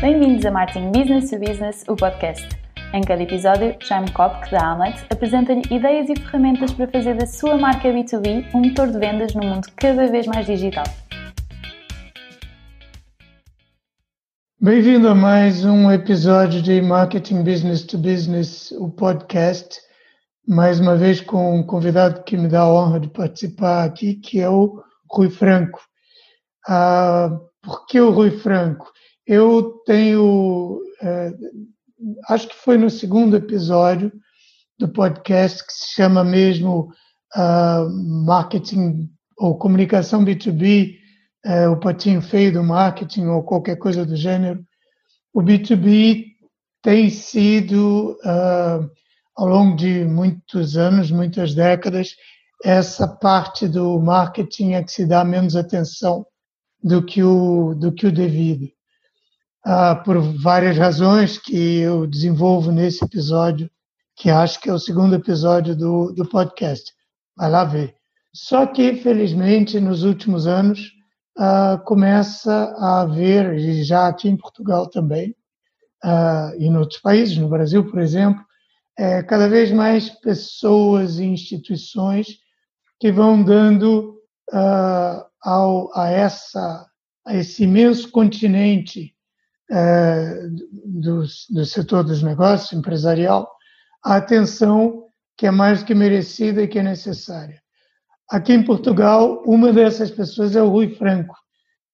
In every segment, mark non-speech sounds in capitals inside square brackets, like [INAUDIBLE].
Bem-vindos a Marketing Business to Business, o podcast. Em cada episódio, Jaime Kopk, da Amlet, apresenta-lhe ideias e ferramentas para fazer da sua marca B2B um motor de vendas num mundo cada vez mais digital. Bem-vindo a mais um episódio de Marketing Business to Business, o podcast. Mais uma vez com um convidado que me dá a honra de participar aqui, que é o Rui Franco. Ah, por que o Rui Franco? Eu tenho, é, acho que foi no segundo episódio do podcast que se chama mesmo uh, Marketing ou Comunicação B2B, é, o patinho feio do marketing ou qualquer coisa do gênero. O B2B tem sido, uh, ao longo de muitos anos, muitas décadas, essa parte do marketing é que se dá menos atenção do que o, do que o devido ah, por várias razões que eu desenvolvo nesse episódio, que acho que é o segundo episódio do, do podcast. Vai lá ver. Só que, felizmente, nos últimos anos, ah, começa a haver, e já aqui em Portugal também, ah, e em outros países, no Brasil, por exemplo, é, cada vez mais pessoas e instituições que vão dando ah, ao, a, essa, a esse imenso continente do, do setor dos negócios, empresarial, a atenção que é mais do que merecida e que é necessária. Aqui em Portugal, uma dessas pessoas é o Rui Franco,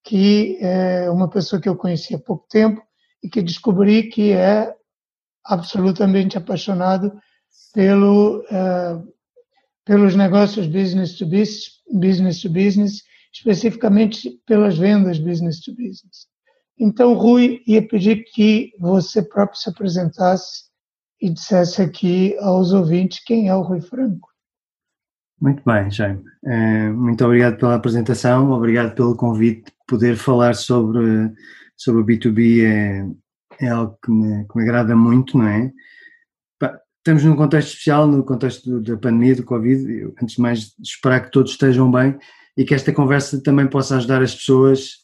que é uma pessoa que eu conheci há pouco tempo e que descobri que é absolutamente apaixonado pelo, uh, pelos negócios business to business, business to business, especificamente pelas vendas business to business. Então, Rui, ia pedir que você próprio se apresentasse e dissesse aqui aos ouvintes quem é o Rui Franco. Muito bem, Jaime. Eh, muito obrigado pela apresentação, obrigado pelo convite. Poder falar sobre, sobre o B2B é, é algo que me, que me agrada muito, não é? Estamos num contexto especial, no contexto da pandemia, do Covid. Eu, antes de mais, esperar que todos estejam bem e que esta conversa também possa ajudar as pessoas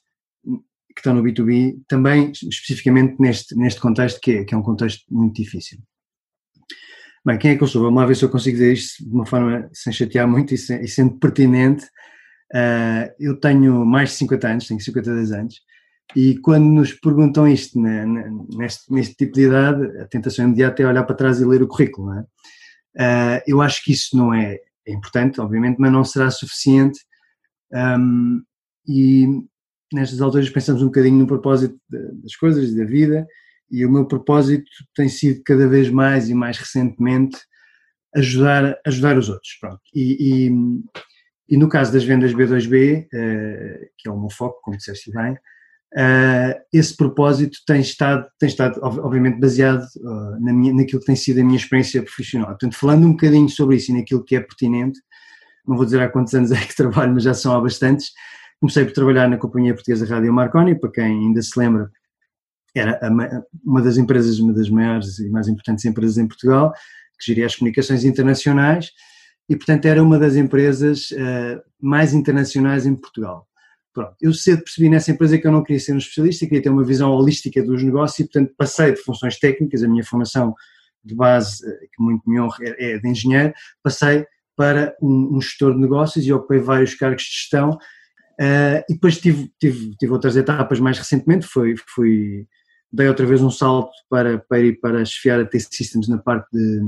que estão no B2B, também especificamente neste, neste contexto, que é, que é um contexto muito difícil. Bem, quem é que eu sou? Vamos lá ver se eu consigo dizer isto de uma forma sem chatear muito e, sem, e sendo pertinente. Uh, eu tenho mais de 50 anos, tenho 52 anos, e quando nos perguntam isto neste, neste, tipo de idade, a tentação imediata é olhar para trás e ler o currículo. É? Uh, eu acho que isso não é, é, importante, obviamente, mas não será suficiente. Um, e nestas alturas pensamos um bocadinho no propósito das coisas e da vida, e o meu propósito tem sido cada vez mais e mais recentemente ajudar, ajudar os outros. Pronto. E, e, e no caso das vendas B2B, uh, eh, que é o meu foco, como disseste bem, uh, esse propósito tem estado, tem estado obviamente baseado uh, na minha, naquilo que tem sido a minha experiência profissional. Portanto, falando um bocadinho sobre isso e naquilo que é pertinente, não vou dizer há quantos anos é que [LAUGHS] trabalho, mas já são há bastantes, Comecei por trabalhar na Companhia Portuguesa Rádio Marconi, para quem ainda se lembra, era uma das empresas, uma das maiores e mais importantes empresas em Portugal, que geria as comunicações internacionais e, portanto, era uma das empresas uh, mais internacionais em Portugal. Pronto, eu cedo percebi nessa empresa que eu não queria ser um especialista, queria ter uma visão holística dos negócios e, portanto, passei de funções técnicas, a minha formação de base, eh, que muito me honra, é, é de engenheiro, passei para um, um gestor de negócios e ocupei vários cargos de gestão Uh, e depois tive, tive, tive outras etapas mais recentemente, foi, fui, dei outra vez um salto para, para ir para chefiar a T-Systems na parte de,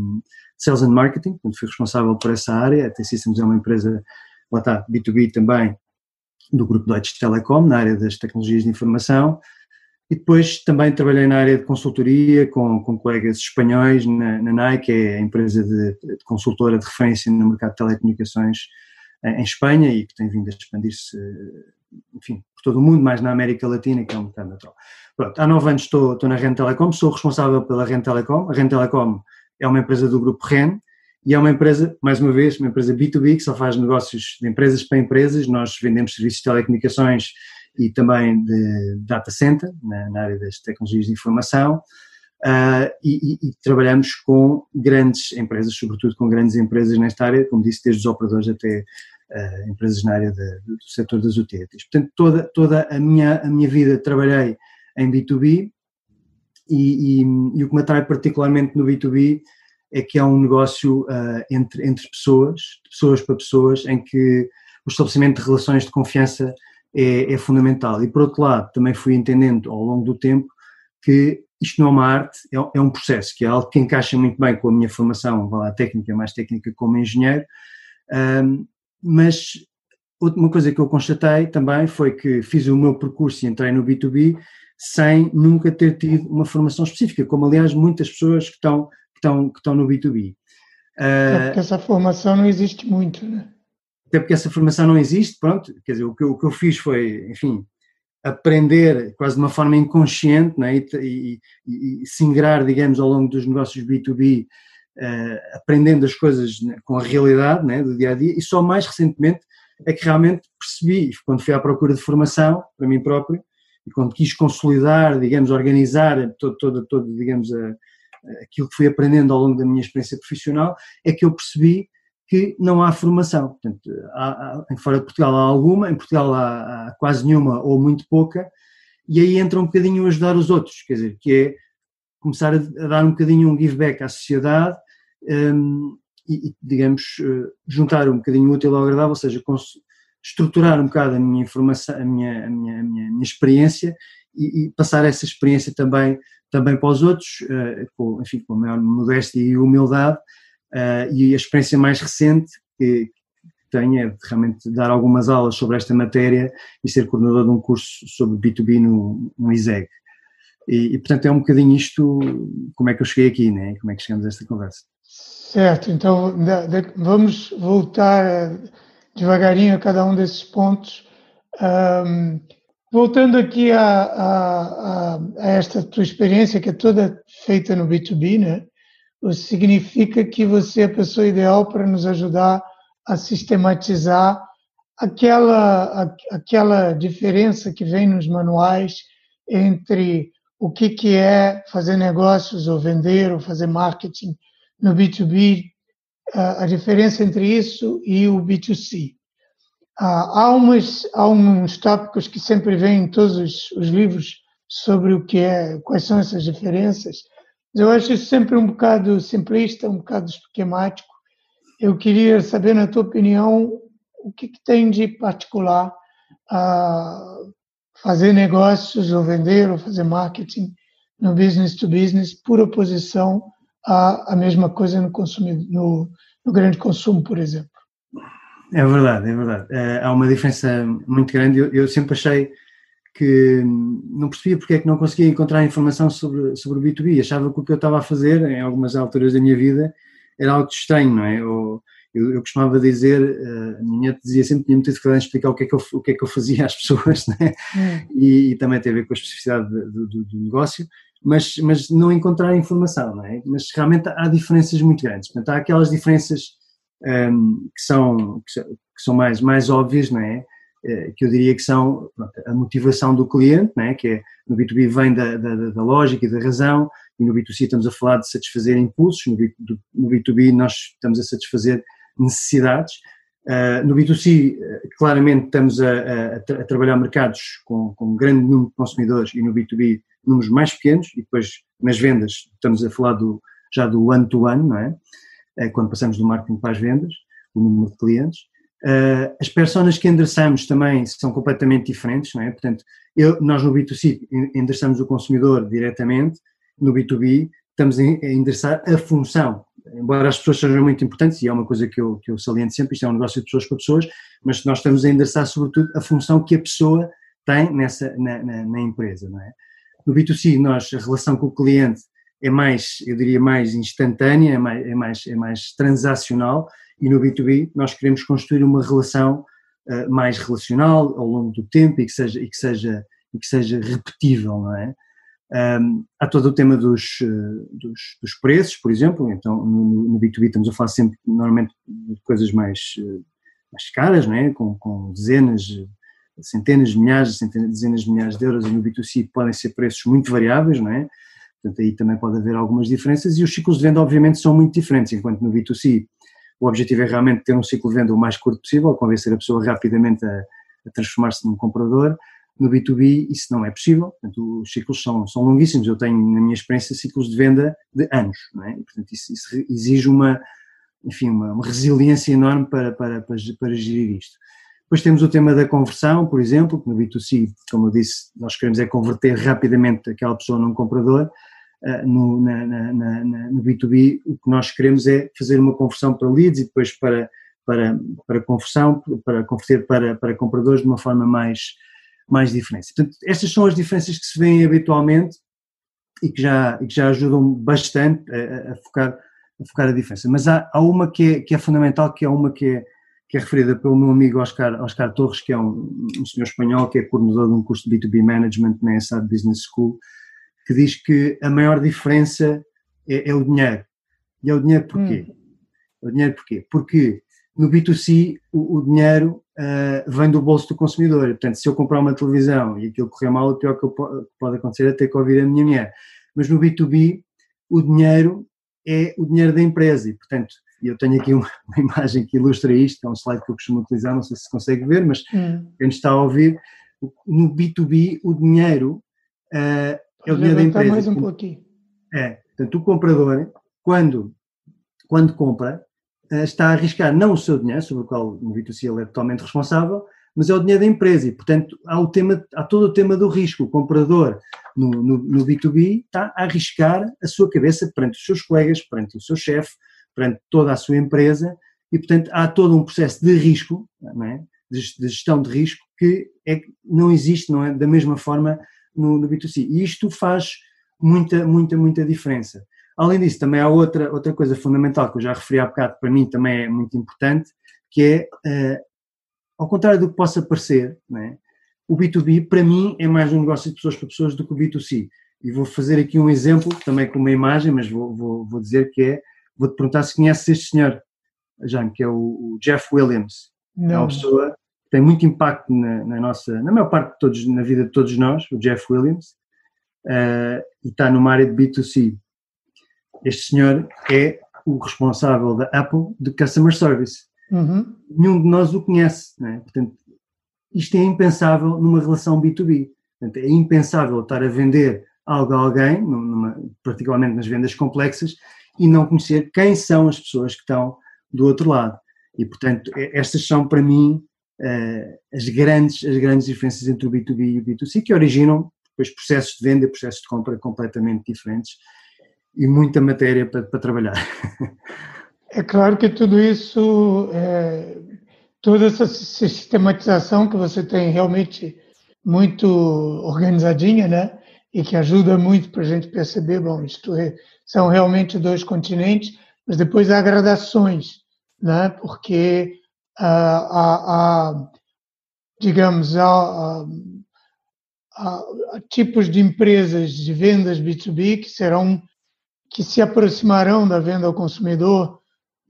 Sales and Marketing, quando fui responsável por essa área, a T-Systems é uma empresa, lá está, B2B também, do grupo Deutsche Telekom, na área das tecnologias de informação, e depois também trabalhei na área de consultoria com, com colegas espanhóis na, na Nike, que é a empresa de, de consultora de referência no mercado de telecomunicações em Espanha e que tem vindo a expandir-se, enfim, por todo o mundo, mais na América Latina, que é um mercado natural. Pronto, há nove anos estou, estou na Ren Telecom, sou responsável pela Ren Telecom. A Ren Telecom é uma empresa do grupo Ren e é uma empresa, mais uma vez, uma empresa B2B que só faz negócios de empresas para empresas. Nós vendemos serviços de telecomunicações e também de data center, na, na área das tecnologias de informação. Uh, e, e, e, trabalhamos com grandes empresas, sobretudo com grandes empresas nesta área, como disse, desde os operadores até uh, empresas na área de, do setor das utilities. Portanto, toda, toda a, minha, a minha vida trabalhei em B2B e, e, e, o que me atrai particularmente no B2B é que é um negócio uh, entre, entre pessoas, de pessoas para pessoas, em que o estabelecimento de relações de confiança é, é, fundamental. E por outro lado, também fui entendendo ao longo do tempo que isto não é uma arte, é, é um processo, que é algo que encaixa muito bem com a minha formação, lá, técnica, mais técnica como engenheiro, um, mas uma coisa que eu constatei também foi que fiz o meu percurso e entrei no B2B sem nunca ter tido uma formação específica, como aliás muitas pessoas que estão, que estão, que estão no B2B. É porque essa formação não existe muito, né? Até porque essa formação não existe, pronto, quer dizer, o que, eu, o que eu fiz foi, enfim, aprender quase de uma forma inconsciente né, e, e, e, se ingrar, digamos, ao longo dos negócios B2B, uh, aprendendo as coisas né, com a realidade né, do dia a dia, e só mais recentemente é que realmente percebi, quando fui à procura de formação para mim próprio, e quando quis consolidar, digamos, organizar todo, todo, todo digamos, a, aquilo que fui aprendendo ao longo da minha experiência profissional, é que eu percebi que não há formação. Portanto, há, há, fora de Portugal há alguma, em Portugal há, há, quase nenhuma ou muito pouca, e aí entra um bocadinho ajudar os outros, quer dizer, que é começar a, a dar um bocadinho um give back à sociedade um, e, digamos, eh, juntar um bocadinho útil ao agradável, ou seja, estruturar um bocado a minha informação, a minha, a minha, a minha, a minha experiência e, e, passar essa experiência também, também para os outros, uh, com, enfim, com a maior modéstia e humildade, uh, e a experiência mais recente que, tenho é realmente dar algumas aulas sobre esta matéria e ser coordenador de um curso sobre B2B no, no ISEG. E, e, portanto é um bocadinho isto, como é que eu cheguei aqui, né? como é que chegamos a esta conversa. Certo, então vamos voltar devagarinho a cada um desses pontos. Um, voltando aqui a, a, a, esta tua experiência, que é toda feita no B2B, né? Isso significa que você é a pessoa ideal para nos ajudar a sistematizar aquela, aquela diferença que vem nos manuais entre o que, que é fazer negócios ou vender ou fazer marketing no B2B, a diferença entre isso e o B2C. Há, umas, há uns tópicos que sempre vêm em todos os, os livros sobre o que é, quais são essas diferenças. Eu acho isso sempre um bocado simplista, um bocado esquemático. Eu queria saber, na tua opinião, o que, que tem de particular a fazer negócios ou vender ou fazer marketing no business to business por oposição a, a mesma coisa no, no, no grande consumo, por exemplo. É verdade, é verdade. É, há uma diferença muito grande. Eu, eu, sempre achei que não percebia porque é que não conseguia encontrar informação sobre, sobre o B2B. Achava que o que eu estava a fazer, em algumas alturas da minha vida, era algo estranho, não é? Eu, eu, eu costumava dizer, eh, a minha dizia sempre, tinha muita dificuldade em explicar o que é que eu, o que é que eu fazia às [LAUGHS] pessoas, né? Hum. E, e, também tem a ver com a especificidade do, do, do negócio mas, mas não encontrar informação, não é? Mas realmente há diferenças muito grandes. Portanto, há aquelas diferenças um, que, são, que, são, que são mais, mais óbvias, não é? Eh, que eu diria que são pronto, a motivação do cliente, não é? que é, no B2B vem da, da, da, lógica e da razão, e no B2C estamos a falar de satisfazer impulsos, no B2B nós estamos a satisfazer necessidades. Uh, no B2C, claramente estamos a, a, a, trabalhar mercados com, com um grande número de consumidores e no B2B números mais pequenos e depois nas vendas estamos a falar do, já do one-to-one, não é? é? Quando passamos do marketing para as vendas, o número de clientes. Uh, as personas que endereçamos também são completamente diferentes, não é? Portanto, eu, nós no B2C endereçamos o consumidor diretamente, no B2B estamos a endereçar a função. Embora as pessoas sejam muito importantes, e é uma coisa que eu, que eu saliento sempre, isto é um negócio de pessoas para pessoas, mas nós estamos a endereçar sobretudo a função que a pessoa tem nessa, na, na, na empresa, não é? No B2C, nós, a relação com o cliente é mais, eu diria, mais instantânea, é mais, é mais, é mais transacional, e no B2B nós queremos construir uma relação uh, mais relacional ao longo do tempo e que seja, e que seja, e que seja repetível, não é? Um, há todo o tema dos, uh, dos, dos, preços, por exemplo, então no, no, B2B estamos a falar sempre, normalmente, de coisas mais, uh, mais caras, não é? com, com dezenas, centenas milhares, centenas, dezenas de milhares de euros e no B2C podem ser preços muito variáveis, não é? Portanto, aí também pode haver algumas diferenças e os ciclos de venda, obviamente, são muito diferentes, enquanto no B2C o objetivo é realmente ter um ciclo de venda o mais curto possível, convencer a pessoa rapidamente a, a transformar-se num comprador. No B2B isso não é possível, portanto, os ciclos são, são longuíssimos, eu tenho na minha experiência ciclos de venda de anos, não é? E, portanto isso, isso, exige uma, enfim, uma, uma resiliência enorme para, para, para, para gerir isto. Depois temos o tema da conversão, por exemplo, que no B2C, como eu disse, nós queremos é converter rapidamente aquela pessoa num comprador, uh, no, na, na, na, no B2B o que nós queremos é fazer uma conversão para leads e depois para, para, para conversão, para converter para, para compradores de uma forma mais, mais diferente. Portanto, estas são as diferenças que se veem habitualmente e que já, e que já ajudam bastante a, a focar, a focar a diferença. Mas há, há uma que é, que é fundamental, que é uma que é, que é referida pelo meu amigo Oscar, Oscar Torres, que é um, um senhor espanhol, que é coordenador de um curso de B2B Management na ESAD Business School, que diz que a maior diferença é, é o dinheiro. E é o dinheiro porquê? Hum. O dinheiro porquê? Porque no B2C o, o dinheiro uh, vem do bolso do consumidor. Portanto, se eu comprar uma televisão e aquilo correr mal, o pior que pode acontecer é ter que ouvir a minha mulher. Mas no B2B o dinheiro é o dinheiro da empresa e, portanto, eu tenho aqui uma, uma, imagem que ilustra isto, é um slide que eu costumo utilizar, não sei se consegue ver, mas hum. quem está a ouvir, no B2B o dinheiro uh, é o dinheiro da empresa. mais um pouquinho. É, portanto o comprador, quando, quando compra, está a arriscar não o seu dinheiro, sobre o qual no B2C ele é totalmente responsável, mas é o dinheiro da empresa e, portanto, há, o tema, há todo o tema do risco. O comprador no, no, no B2B está a arriscar a sua cabeça perante os seus colegas, perante o seu chefe, perante toda a sua empresa e, portanto, há todo um processo de risco, é? de, gestão de risco, que é, não existe não é, da mesma forma no, no B2C. E isto faz muita, muita, muita diferença. Além disso, também há outra, outra coisa fundamental que eu já referi há bocado, para mim também é muito importante, que é, uh, ao contrário do que possa parecer, é? o B2B, para mim, é mais um negócio de pessoas para pessoas do que o B2C. E vou fazer aqui um exemplo, também com uma imagem, mas vou, vou, vou dizer que é Vou-te perguntar se conheces este senhor, Jaime, que é o, o Jeff Williams. Não. É uma pessoa que tem muito impacto na, na, nossa, na maior parte de todos, na vida de todos nós, o Jeff Williams, uh, e está numa área de B2C. Este senhor é o responsável da Apple de Customer Service. Uhum. Nenhum de nós o conhece, né? portanto, isto é impensável numa relação B2B. Portanto, é impensável estar a vender algo a alguém, numa, particularmente nas vendas complexas, e não conhecer quem são as pessoas que estão do outro lado. E, portanto, estas são para mim uh, as, grandes, as grandes diferenças entre o B2B e o B2C, que originam depois processos de venda, processos de compra completamente diferentes e muita matéria para, para trabalhar. É claro que tudo isso, é, toda essa sistematização que você tem realmente muito organizadinha, né? E que ajuda muito para a gente perceber, bom, isto é, são realmente dois continentes, mas depois há gradações, né? porque há, há, há digamos, há, há, tipos de empresas de vendas B2B que serão que se aproximarão da venda ao consumidor,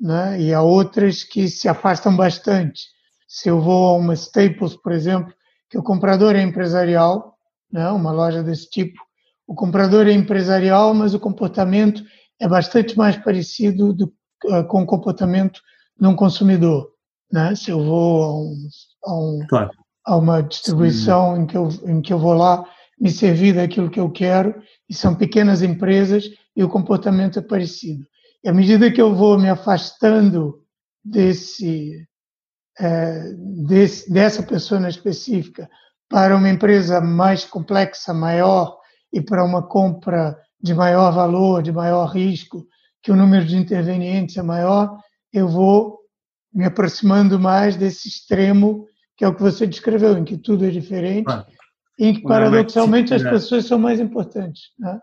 né? e há outras que se afastam bastante. Se eu vou a uma Staples, por exemplo, que o comprador é empresarial, né? uma loja desse tipo, o comprador é empresarial, mas o comportamento é bastante mais parecido do, uh, com o comportamento de um consumidor. Né? Se eu vou a, um, a, um, claro. a uma distribuição em que, eu, em que eu vou lá me servir daquilo que eu quero, e são pequenas empresas e o comportamento é parecido. E à medida que eu vou me afastando desse, é, desse dessa pessoa específica para uma empresa mais complexa, maior, e para uma compra de maior valor, de maior risco, que o número de intervenientes é maior, eu vou me aproximando mais desse extremo que é o que você descreveu, em que tudo é diferente, claro. em que paradoxalmente as pessoas são mais importantes. Né?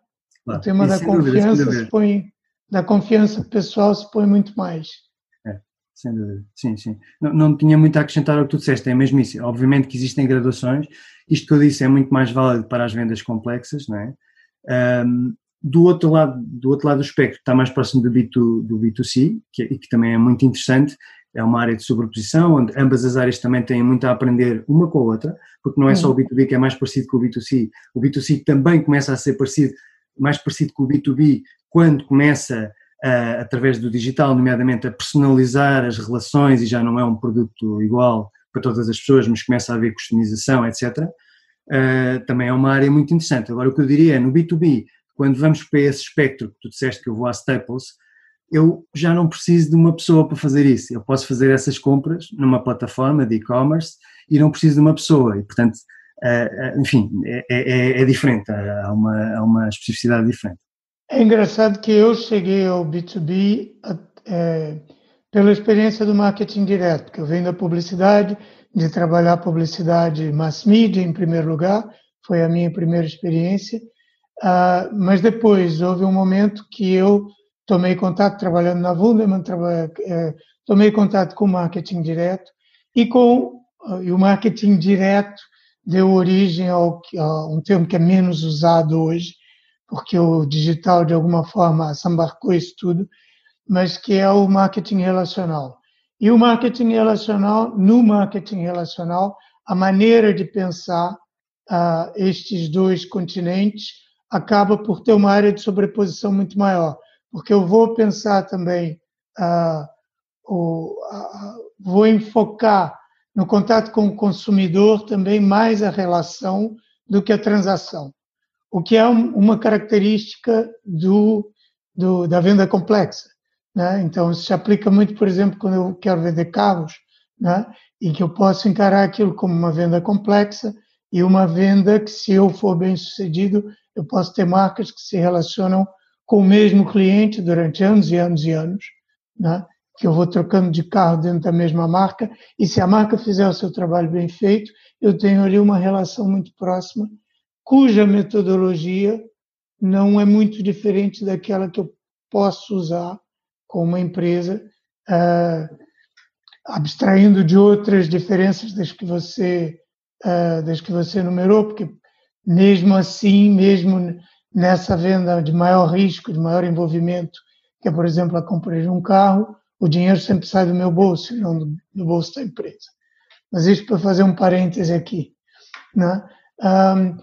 Claro. O tema da confiança dúvida, se põe, da confiança pessoal se põe muito mais. É, sem dúvida, sim, sim. Não, não tinha muito a acrescentar ao que tu disseste, é mesmo isso. Obviamente que existem graduações, isto que eu disse é muito mais válido para as vendas complexas, não é? Um, do outro lado do outro lado do espectro está mais próximo do, B2, do B2C que, e que também é muito interessante é uma área de sobreposição onde ambas as áreas também têm muito a aprender uma com a outra porque não é só o B2B que é mais parecido com o B2C o B2C também começa a ser parecido mais parecido com o B2B quando começa a, através do digital nomeadamente a personalizar as relações e já não é um produto igual para todas as pessoas, mas começa a haver customização, etc. uh, também é uma área muito interessante. Agora, o que eu diria é, no B2B, quando vamos para esse espectro que tu disseste que eu vou à Staples, eu já não preciso de uma pessoa para fazer isso. Eu posso fazer essas compras numa plataforma de e-commerce e não preciso de uma pessoa. E, portanto, enfim, é, é, é, diferente, há uma, há uma especificidade diferente. É engraçado que eu cheguei ao B2B é, pela experiência do marketing direto, porque eu venho da publicidade, de trabalhar publicidade mass media em primeiro lugar, foi a minha primeira experiência, uh, mas depois houve um momento que eu tomei contato, trabalhando na Wunderman, é, tomei contato com o marketing direto e com e o marketing direto deu origem ao, a um termo que é menos usado hoje, porque o digital de alguma forma sambarcou isso tudo, mas que é o marketing relacional. E o marketing relacional, no marketing relacional, a maneira de pensar uh, estes dois continentes acaba por ter uma área de sobreposição muito maior, porque eu vou pensar também, uh, o, uh, vou enfocar no contato com o consumidor também mais a relação do que a transação, o que é uma característica do, do da venda complexa. Né? Então, isso se aplica muito, por exemplo, quando eu quero vender carros, né? e que eu posso encarar aquilo como uma venda complexa e uma venda que, se eu for bem sucedido, eu posso ter marcas que se relacionam com o mesmo cliente durante anos e anos e anos, né? Que eu vou trocando de carro dentro da mesma marca, e se a marca fizer o seu trabalho bem feito, eu tenho ali uma relação muito próxima, cuja metodologia não é muito diferente daquela que eu posso usar com uma empresa, uh, abstraindo de outras diferenças das que você uh, das que você enumerou, porque mesmo assim, mesmo nessa venda de maior risco, de maior envolvimento, que é, por exemplo, a compra de um carro, o dinheiro sempre sai do meu bolso, não do, do bolso da empresa. Mas isso para fazer um parêntese aqui. Né? Um,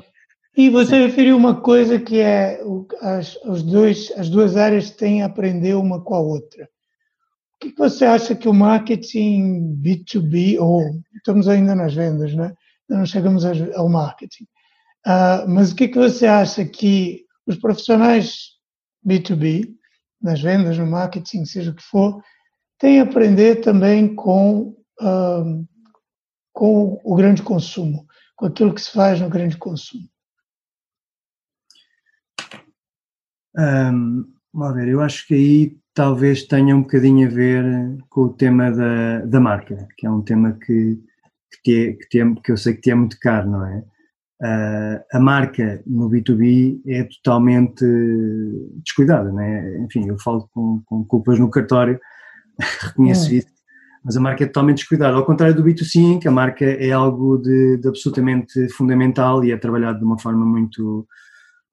e você referiu uma coisa que é as, os dois, as duas áreas têm a aprender uma com a outra. O que você acha que o marketing B2B, ou estamos ainda nas vendas, né? não chegamos ao marketing, uh, mas o que você acha que os profissionais B2B, nas vendas, no marketing, seja o que for, têm a aprender também com, com o grande consumo, com aquilo que se faz no grande consumo? Um, ver, eu acho que aí talvez tenha um bocadinho a ver com o tema da, da marca, que é um tema que, que, te, que, te, que eu sei que te é muito caro, não é? Uh, a marca no B2B é totalmente descuidada, não é? Enfim, eu falo com, com culpas no cartório, reconheço é. isso, mas a marca é totalmente descuidada. Ao contrário do B2C, em que a marca é algo de, de absolutamente fundamental e é trabalhado de uma forma muito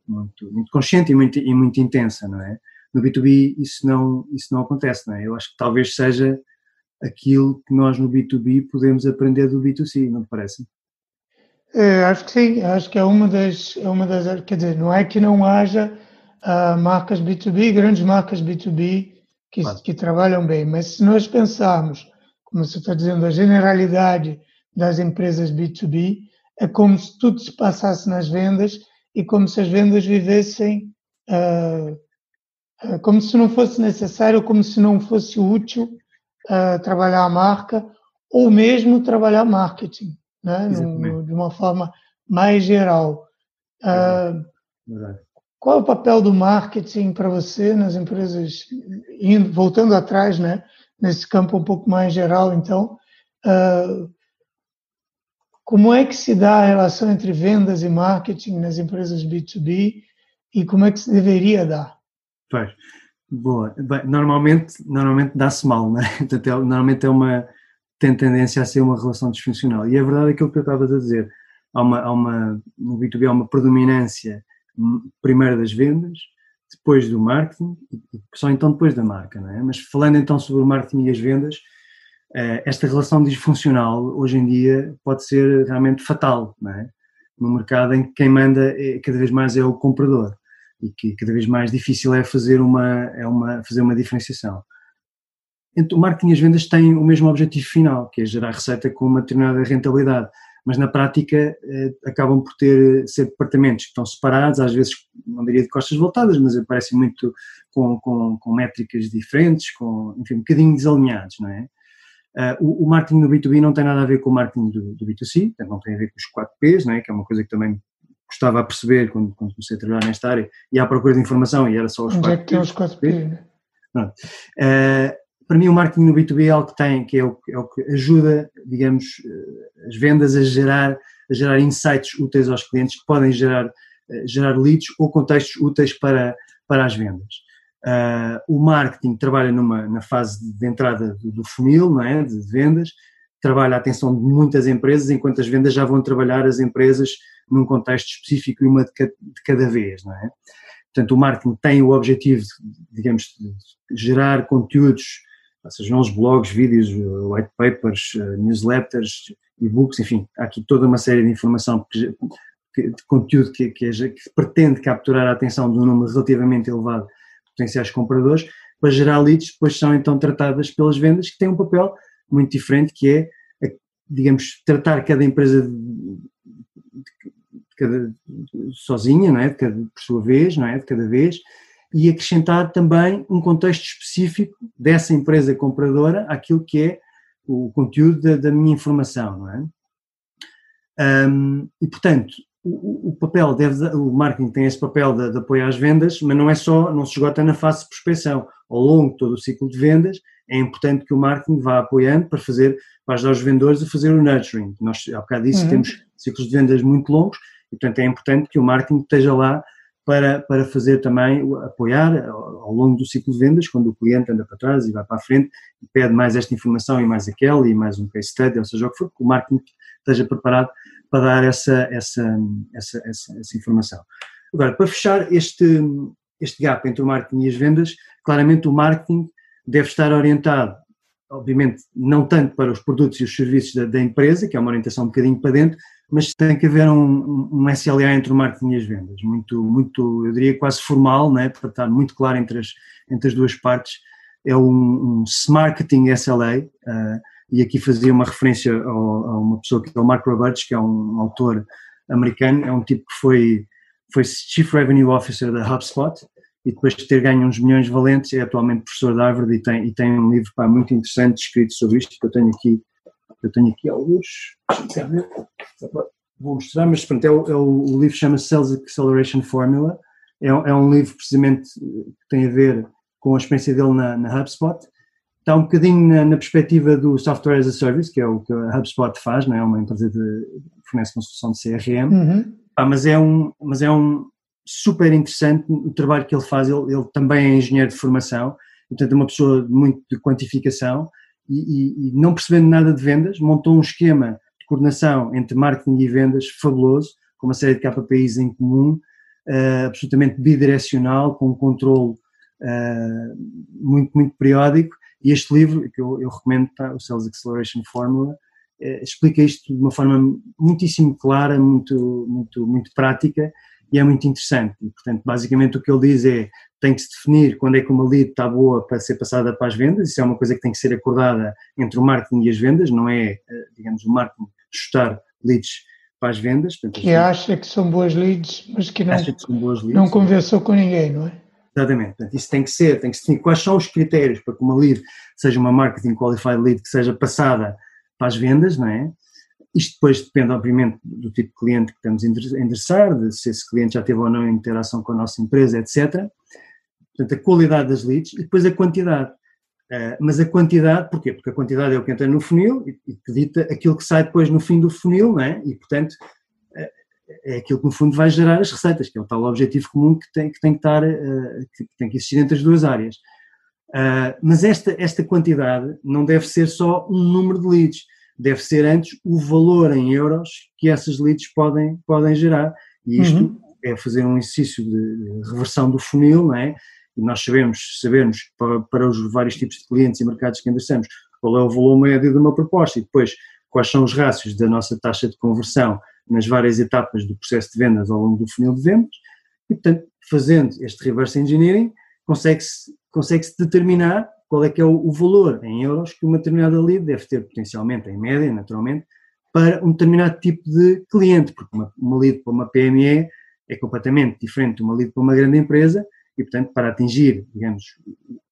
muito, muito consciente e muito, e muito intensa, não é? No B2B isso não, isso não acontece, não é? Eu acho que talvez seja aquilo que nós no B2B podemos aprender do B2C, não te parece? É, acho que sim, acho que é uma das, é uma das, quer dizer, não é que não haja uh, marcas B2B, grandes marcas B2B que, que trabalham bem, mas se nós pensarmos, como você está dizendo, a generalidade das empresas B2B, é como se tudo se passasse nas vendas e como se as vendas vivessem uh, uh, como se não fosse necessário, como se não fosse útil uh, trabalhar a marca ou mesmo trabalhar marketing, né? De uma forma mais geral. Qual é o papel do marketing para você nas empresas, indo, voltando atrás, né? nesse campo um pouco mais geral, então, como é que se dá a relação entre vendas e marketing nas empresas B2B e como é que se deveria dar? Pois, boa. Bem, normalmente, normalmente dá-se mal, né? [LAUGHS] É, normalmente é uma, tem tendência a ser uma relação disfuncional. E é verdade aquilo que eu estava a dizer. Há uma, há uma, no B2B há uma predominância primeiro das vendas, depois do marketing só então depois da marca, não é? Mas falando então sobre o marketing e as vendas, eh, esta relação disfuncional hoje em dia pode ser realmente fatal, não é? Mercado em que quem manda é, cada vez mais é o comprador e que cada vez mais difícil é fazer uma, é uma, fazer uma diferenciação. Então, o marketing e as vendas têm o mesmo objetivo final, que é gerar receita com uma determinada rentabilidade, mas na prática eh, acabam por ter ser departamentos que estão separados, às vezes não diria de costas voltadas, mas parecem muito com, com, com métricas diferentes, com, enfim, um bocadinho desalinhados, não é? Uh, o, o, marketing do B2B não tem nada a ver com o marketing do, do B2C, não tem a ver com os 4 Ps, não é? que é uma coisa que também gostava a perceber quando, quando comecei a trabalhar nesta área, e à procura de informação, e era só os 4 Ps. Onde é que tem os 4 Ps? Uh, para mim o marketing no B2B é algo que tem, que é o, é o que ajuda, digamos, uh, as vendas a gerar, a gerar insights úteis aos clientes, que podem gerar, uh, gerar leads ou contextos úteis para, para as vendas. Uh, o marketing trabalha numa, na fase de entrada do, do funil, não é? de vendas, trabalha a atenção de muitas empresas, enquanto as vendas já vão trabalhar as empresas num contexto específico e uma de de cada vez. Não é? Portanto, o marketing tem o objetivo, digamos, de gerar conteúdos, sejam os blogs, vídeos, white papers, newsletters, e-books, enfim, há aqui toda uma série de informação de conteúdo que, que, que pretende capturar a atenção de um número relativamente elevado potenciais compradores, para gerar leads, depois são então tratadas pelas vendas, que têm um papel muito diferente, que é, digamos, tratar cada empresa de, de cada, sozinha, não é? de cada, por sua vez, não é? de cada vez, e acrescentar também um contexto específico dessa empresa compradora àquilo que é o conteúdo da, da minha informação, não é? Um, e portanto, o, o, papel deve, o marketing tem esse papel de, de apoio às vendas, mas não é só, não se esgota na fase de prospecção. Ao longo de todo o ciclo de vendas, é importante que o marketing vá apoiando para fazer, para ajudar os vendedores a fazer o nurturing. Nós, há bocado disse, uhum. temos ciclos de vendas muito longos e, portanto, é importante que o marketing esteja lá para, para fazer também, apoiar ao longo do ciclo de vendas, quando o cliente anda para trás e vai para a frente e pede mais esta informação e mais aquela e mais um case study, ou seja o que for, que o marketing esteja preparado para dar essa, essa, essa, essa, essa informação. Agora, para fechar este, este gap entre o marketing e as vendas, claramente o marketing deve estar orientado, obviamente, não tanto para os produtos e os serviços da, da empresa, que é uma orientação um bocadinho para dentro, mas tem que haver um, um SLA entre o marketing e as vendas, muito, muito, eu diria quase formal, né, para estar muito claro entre as, entre as duas partes. É um, um Marketing SLA, uh, e aqui fazia uma referência ao, a uma pessoa que é o Mark Roberts, que é um autor americano, é um tipo que foi, foi Chief Revenue Officer da HubSpot e depois de ter ganho uns milhões valentes é atualmente professor da Harvard e tem, e tem um livro pá, muito interessante escrito sobre isto que eu tenho aqui, eu tenho aqui alguns, vou mostrar, mas pronto, é o, é o, o livro chama Sales Acceleration Formula, é, é um livro precisamente que tem a ver com a experiência dele na, na HubSpot. Está um bocadinho na, na, perspectiva do Software as a Service, que é o que a HubSpot faz, não é? uma empresa que fornece uma solução de CRM, uhum. ah, mas, é um, mas é um super interessante o trabalho que ele faz, ele, ele também é engenheiro de formação, portanto é uma pessoa muito de quantificação e, e, e, não percebendo nada de vendas, montou um esquema de coordenação entre marketing e vendas fabuloso, com uma série de KPIs em comum, uh, absolutamente bidirecional, com um controle uh, muito, muito periódico. E este livro, que eu, eu recomendo, tá, o Sales Acceleration Formula, eh, explica isto de uma forma muitíssimo clara, muito, muito, muito prática e é muito interessante. E, portanto, basicamente o que ele diz é tem que se definir quando é que uma lead está boa para ser passada para as vendas, isso é uma coisa que tem que ser acordada entre o marketing e as vendas, não é, eh, digamos, o marketing chutar leads para as vendas. Portanto, que acha que são boas leads, mas que não, que leads, não conversou com ninguém, não é? Exatamente. Portanto, isso tem que ser, tem que se definir quais são os critérios para que uma lead seja uma marketing qualified lead que seja passada para as vendas, não é? Isto depois depende, obviamente, do tipo de cliente que estamos a endereçar, de se esse cliente já teve ou não interação com a nossa empresa, etc. Portanto, a qualidade das leads e depois a quantidade. Uh, mas a quantidade, porquê? Porque a quantidade é o que entra no funil e, que dita aquilo que sai depois no fim do funil, não é? E, portanto, é aquilo que no fundo vai gerar as receitas, que é o tal objetivo comum que tem que, tem que, estar, uh, que tem que existir entre as duas áreas. Mas esta, esta quantidade não deve ser só um número de leads, deve ser antes o valor em euros que essas leads podem, podem gerar. E isto uhum. é fazer um exercício de reversão do funil, não é? E nós sabemos, sabemos para, para os vários tipos de clientes e mercados que endereçamos qual é o valor médio de uma proposta e depois quais são os rácios da nossa taxa de conversão nas várias etapas do processo de vendas ao longo do funil de vendas e, portanto, fazendo este reverse engineering, consegue-se consegue -se determinar qual é que é o, o, valor em euros que uma determinada lead deve ter potencialmente, em média, naturalmente, para um determinado tipo de cliente, porque uma, uma lead para uma PME é completamente diferente de uma lead para uma grande empresa e, portanto, para atingir, digamos,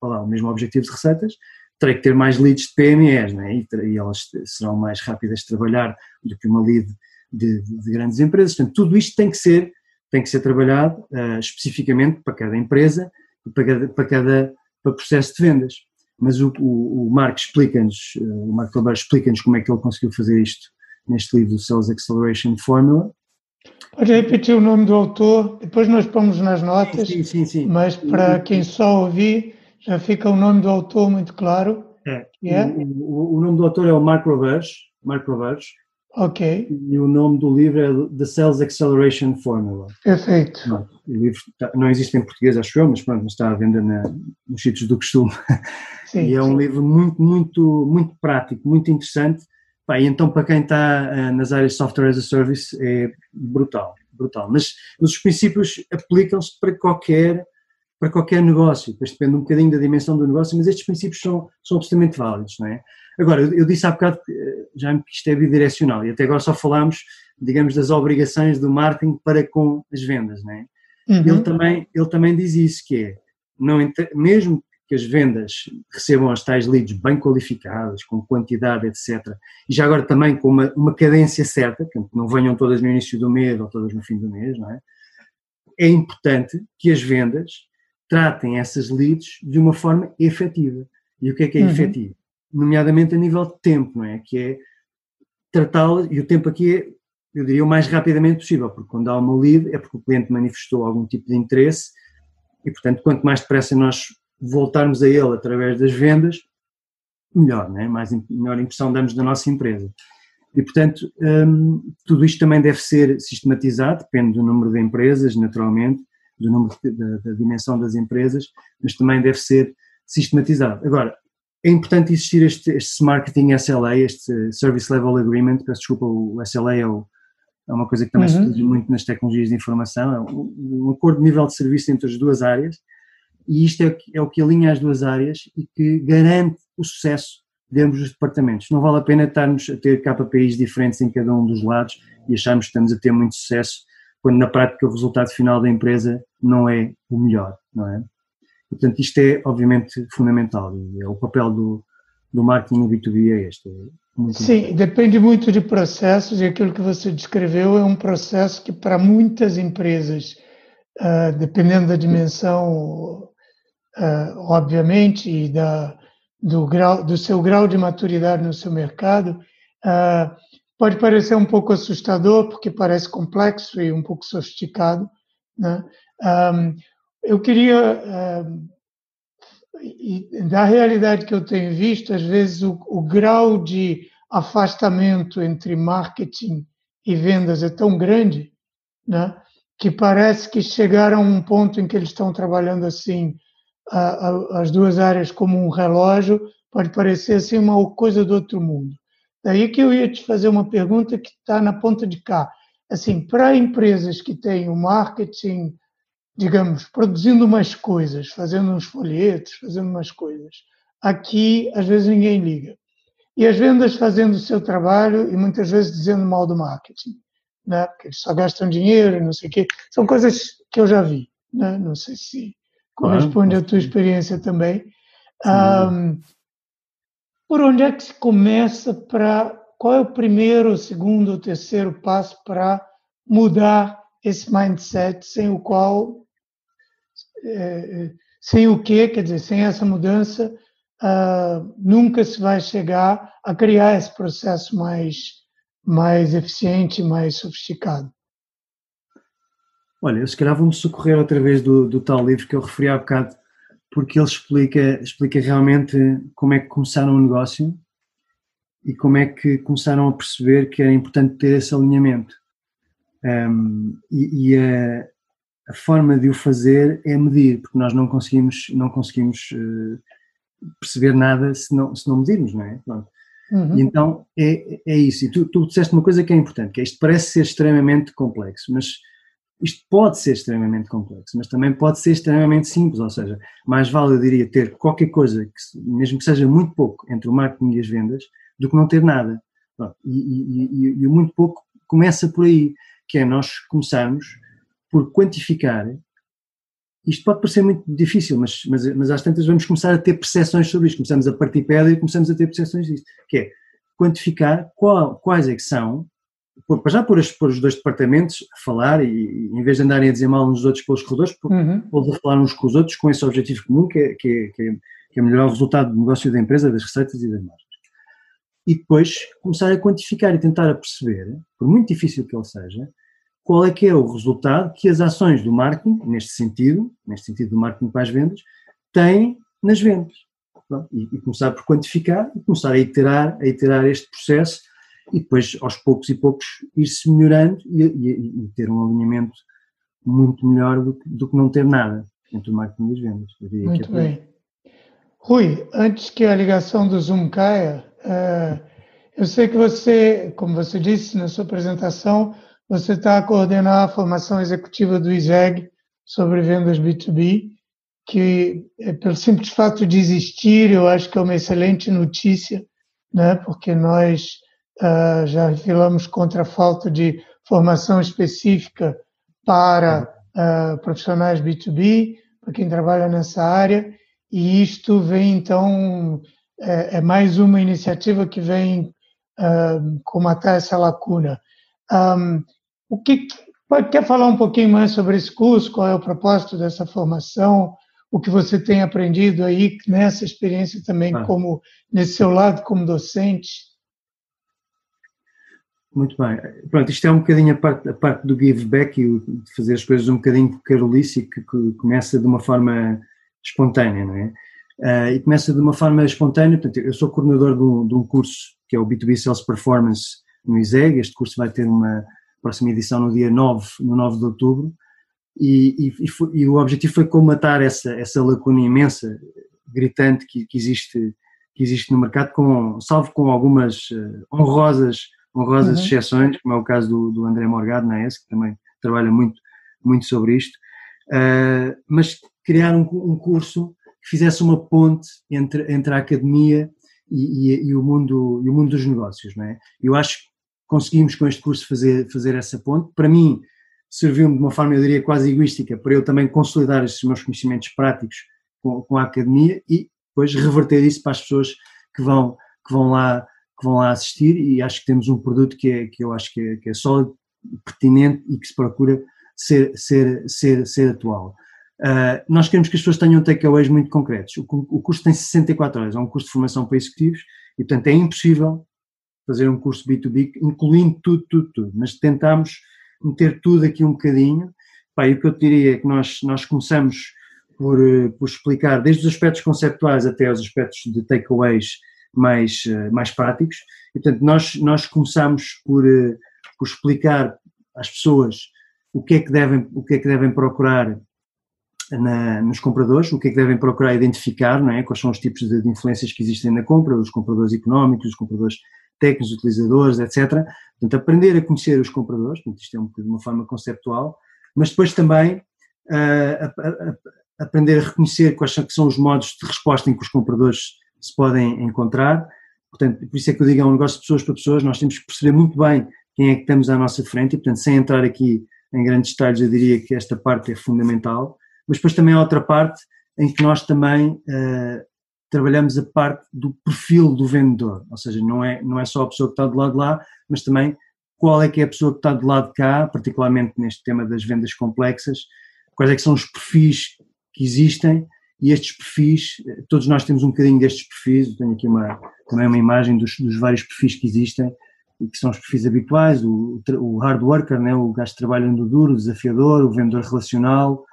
lá, o mesmo objetivo de receitas, terei que ter mais leads de PMEs, né? e, e elas serão mais rápidas de trabalhar do que uma lead de, de, de grandes empresas. Portanto, tudo isto tem que ser, tem que ser trabalhado uh, especificamente para cada empresa, para cada, para cada para processo de vendas. Mas o, o, o Marco explica-nos, uh, o Marco Talber explica-nos como é que ele conseguiu fazer isto neste livro, Sales Acceleration Formula, Pode repetir o nome do autor, depois nós pomos nas notas, sim, sim, sim. mas para quem só ouvir, já fica o nome do autor muito claro. É. é? O, o, nome do autor é o Mark Roberge, Mark Roberge. Ok. E o nome do livro é The Sales Acceleration Formula. Perfeito. Não, o livro tá, não existe em português, acho eu, mas pronto, está à venda na, nos sítios do costume. Sim, e é um livro muito, muito, muito prático, muito interessante Pá, e então para quem está uh, nas áreas de software as a service é brutal, brutal. Mas, mas os princípios aplicam-se para qualquer, para qualquer negócio, depois depende um bocadinho da dimensão do negócio, mas estes princípios são, são absolutamente válidos, não é? Agora, eu, disse há bocado eh, já que isto é bidirecional e até agora só falámos, digamos, das obrigações do marketing para com as vendas, não é? Uhum. Ele, também, ele também diz isso, que é, não, mesmo que as vendas recebam as tais leads bem qualificadas, com quantidade, etc. E já agora também com uma, uma cadência certa, que não venham todas no início do mês ou todas no fim do mês, não é? É importante que as vendas tratem essas leads de uma forma efetiva. E o que é que é uhum. efetivo? Nomeadamente a nível de tempo, não é? Que é tratá-las, e o tempo aqui é, eu diria, o mais rapidamente possível, porque quando há uma lead é porque o cliente manifestou algum tipo de interesse e, portanto, quanto mais depressa nós voltarmos a ele através das vendas, melhor, né? mais melhor impressão damos da nossa empresa. E, portanto, hum, tudo isto também deve ser sistematizado, depende do número de empresas, naturalmente, do número da, da, dimensão das empresas, mas também deve ser sistematizado. Agora, é importante existir este, este marketing SLA, este Service Level Agreement, peço desculpa, o SLA é, o, é uma coisa que também uhum. se usa muito nas tecnologias de informação, é um, um acordo de nível de serviço entre as duas áreas, e isto é, é o que alinha as duas áreas e que garante o sucesso de ambos os departamentos. Não vale a pena estarmos a ter KPIs diferentes em cada um dos lados e acharmos que estamos a ter muito sucesso quando na prática o resultado final da empresa não é o melhor, não é? Portanto, isto é obviamente fundamental e é o papel do, do marketing no B2B é este. É Sim, importante. depende muito de processos e aquilo que você descreveu é um processo que para muitas empresas, uh, dependendo da dimensão uh, obviamente, e da, do, grau, do seu grau de maturidade no seu mercado, uh, pode parecer um pouco assustador, porque parece complexo e um pouco sofisticado. Né? Um, eu queria, e da realidade que eu tenho visto, às vezes o, o grau de afastamento entre marketing e vendas é tão grande, né, que parece que chegaram a um ponto em que eles estão trabalhando assim a, a, as duas áreas como um relógio, pode parecer assim uma coisa do outro mundo. Daí que eu ia te fazer uma pergunta que está na ponta de cá. Assim, para empresas que têm o marketing, digamos, produzindo umas coisas, fazendo uns folhetos, fazendo umas coisas, aqui às vezes ninguém liga. E as vendas fazendo o seu trabalho e muitas vezes dizendo mal do marketing, né? Porque eles só gastam dinheiro, não sei o quê. São coisas que eu já vi, né? Não sei se corresponde à tua experiência também. Um, por onde é que se começa para. Qual é o primeiro, o segundo, o terceiro passo para mudar esse mindset sem o qual. É, sem o que, quer dizer, sem essa mudança, uh, nunca se vai chegar a criar esse processo mais, mais eficiente, mais sofisticado. Olha, eu se calhar vou-me socorrer outra vez do, do tal livro que eu referi há bocado, porque ele explica, explica realmente como é que começaram o negócio e como é que começaram a perceber que era importante ter esse alinhamento. Um, e, e a, a, forma de o fazer é medir, porque nós não conseguimos, não conseguimos uh, perceber nada se não, se não medirmos, não é? Uhum. E então é, é isso. E tu, tu disseste uma coisa que é importante, que é isto parece ser extremamente complexo, mas isto pode ser extremamente complexo, mas também pode ser extremamente simples, ou seja, mais vale, eu diria, ter qualquer coisa, que, mesmo que seja muito pouco, entre o marketing e as vendas, do que não ter nada. E, e, e, e muito pouco começa por aí, que é nós começarmos por quantificar isto pode parecer muito difícil, mas, mas, mas às tantas vamos começar a ter percepções sobre isto. Começamos a partir pedra e começamos a ter percepções disto. Que é quantificar qual, quais é que são, por, para já pôr, as, pôr os dois departamentos a falar e, e, em vez de andarem a dizer mal uns dos outros pelos corredores, uhum. a falar uns com os outros com esse objetivo comum que é, que é, que é, que é melhorar o resultado do negócio da empresa, das receitas e das margens. E depois começar a quantificar e tentar a perceber, por muito difícil que ele seja, qual é que é o resultado que as ações do marketing, neste sentido, neste sentido do marketing para as vendas, têm nas vendas. E, e, começar por quantificar e começar a iterar, a iterar este processo e depois, aos poucos e poucos, ir-se melhorando e, e, e, ter um alinhamento muito melhor do, do, que não ter nada entre o marketing e as vendas. Muito é bem. Rui, antes que a ligação do Zoom caia, uh, eu sei que você, como você disse na sua apresentação, você está a coordenar a formação executiva do ISEG sobre vendas B2B, que, é, pelo simples fato de existir, eu acho que é uma excelente notícia, né? porque nós uh, já revelamos contra a falta de formação específica para uh, profissionais B2B, para quem trabalha nessa área, e isto vem, então, é, é mais uma iniciativa que vem uh, comatar essa lacuna. Um, o que quer falar um pouquinho mais sobre esse curso? Qual é o propósito dessa formação? O que você tem aprendido aí nessa experiência também, ah. como nesse seu lado como docente? Muito bem. Pronto, isto é um bocadinho a parte, a parte do give back e de fazer as coisas um bocadinho carolice que, que começa de uma forma espontânea, não é? Uh, e começa de uma forma espontânea. Portanto, eu sou coordenador de um, de um curso que é o B2B Sales Performance no ISEG. Este curso vai ter uma, próxima edição no dia 9, no 9 de outubro, e, e, foi, e o objetivo foi colmatar essa, essa lacuna imensa, gritante que, que, existe, que existe no mercado, com, salvo com algumas uh, honrosas, honrosas uhum. exceções, como é o caso do, do André Morgado na ES, que também trabalha muito, muito sobre isto, uh, mas criar um, um, curso que fizesse uma ponte entre, entre a academia e, e, e, o mundo, e o mundo dos negócios, não é? Eu acho conseguimos com este curso fazer, fazer essa ponte. Para mim, serviu-me de uma forma, eu diria, quase egoística, para eu também consolidar esses meus conhecimentos práticos com, com a academia e depois reverter isso para as pessoas que vão, que vão, lá, que vão lá assistir e acho que temos um produto que, é, que eu acho que é, que é sólido, pertinente e que se procura ser, ser, ser, ser atual. Uh, nós queremos que as pessoas tenham takeaways muito concretos. O, o curso tem 64 horas, é um curso de formação para executivos e, portanto, é impossível fazer um curso B2B, incluindo tudo, tudo, tudo, mas tentámos meter tudo aqui um bocadinho. Pá, e o que eu te diria é que nós, nós começamos por, eh, por explicar desde os aspectos conceptuais até os aspectos de takeaways mais, eh, mais práticos. E, portanto, nós, nós começamos por, eh, por explicar às pessoas o que é que devem, o que é que devem procurar na, nos compradores, o que é que devem procurar identificar, não é? quais são os tipos de, de influências que existem na compra, os compradores económicos, os compradores técnicos, utilizadores, etc. Portanto, aprender a conhecer os compradores, portanto, isto é um, de uma forma conceptual, mas depois também a, a, a aprender a reconhecer quais são, são, os modos de resposta em que os compradores se podem encontrar. Portanto, por isso é que eu digo, é um negócio de pessoas para pessoas, nós temos que perceber muito bem quem é que estamos à nossa frente e, portanto, sem entrar aqui em grandes detalhes, eu diria que esta parte é fundamental, mas depois também há outra parte em que nós também uh, trabalhamos a parte do perfil do vendedor, ou seja, não é, não é só a pessoa que está do lado de lá, mas também qual é que é a pessoa que está do lado de cá, particularmente neste tema das vendas complexas, quais é que são os perfis que existem e estes perfis, todos nós temos um bocadinho destes perfis, eu tenho aqui uma, também uma imagem dos, dos vários perfis que existem, que são os perfis habituais, o, o hard worker, né, o gajo que trabalha no duro, o desafiador, o vendedor relacional,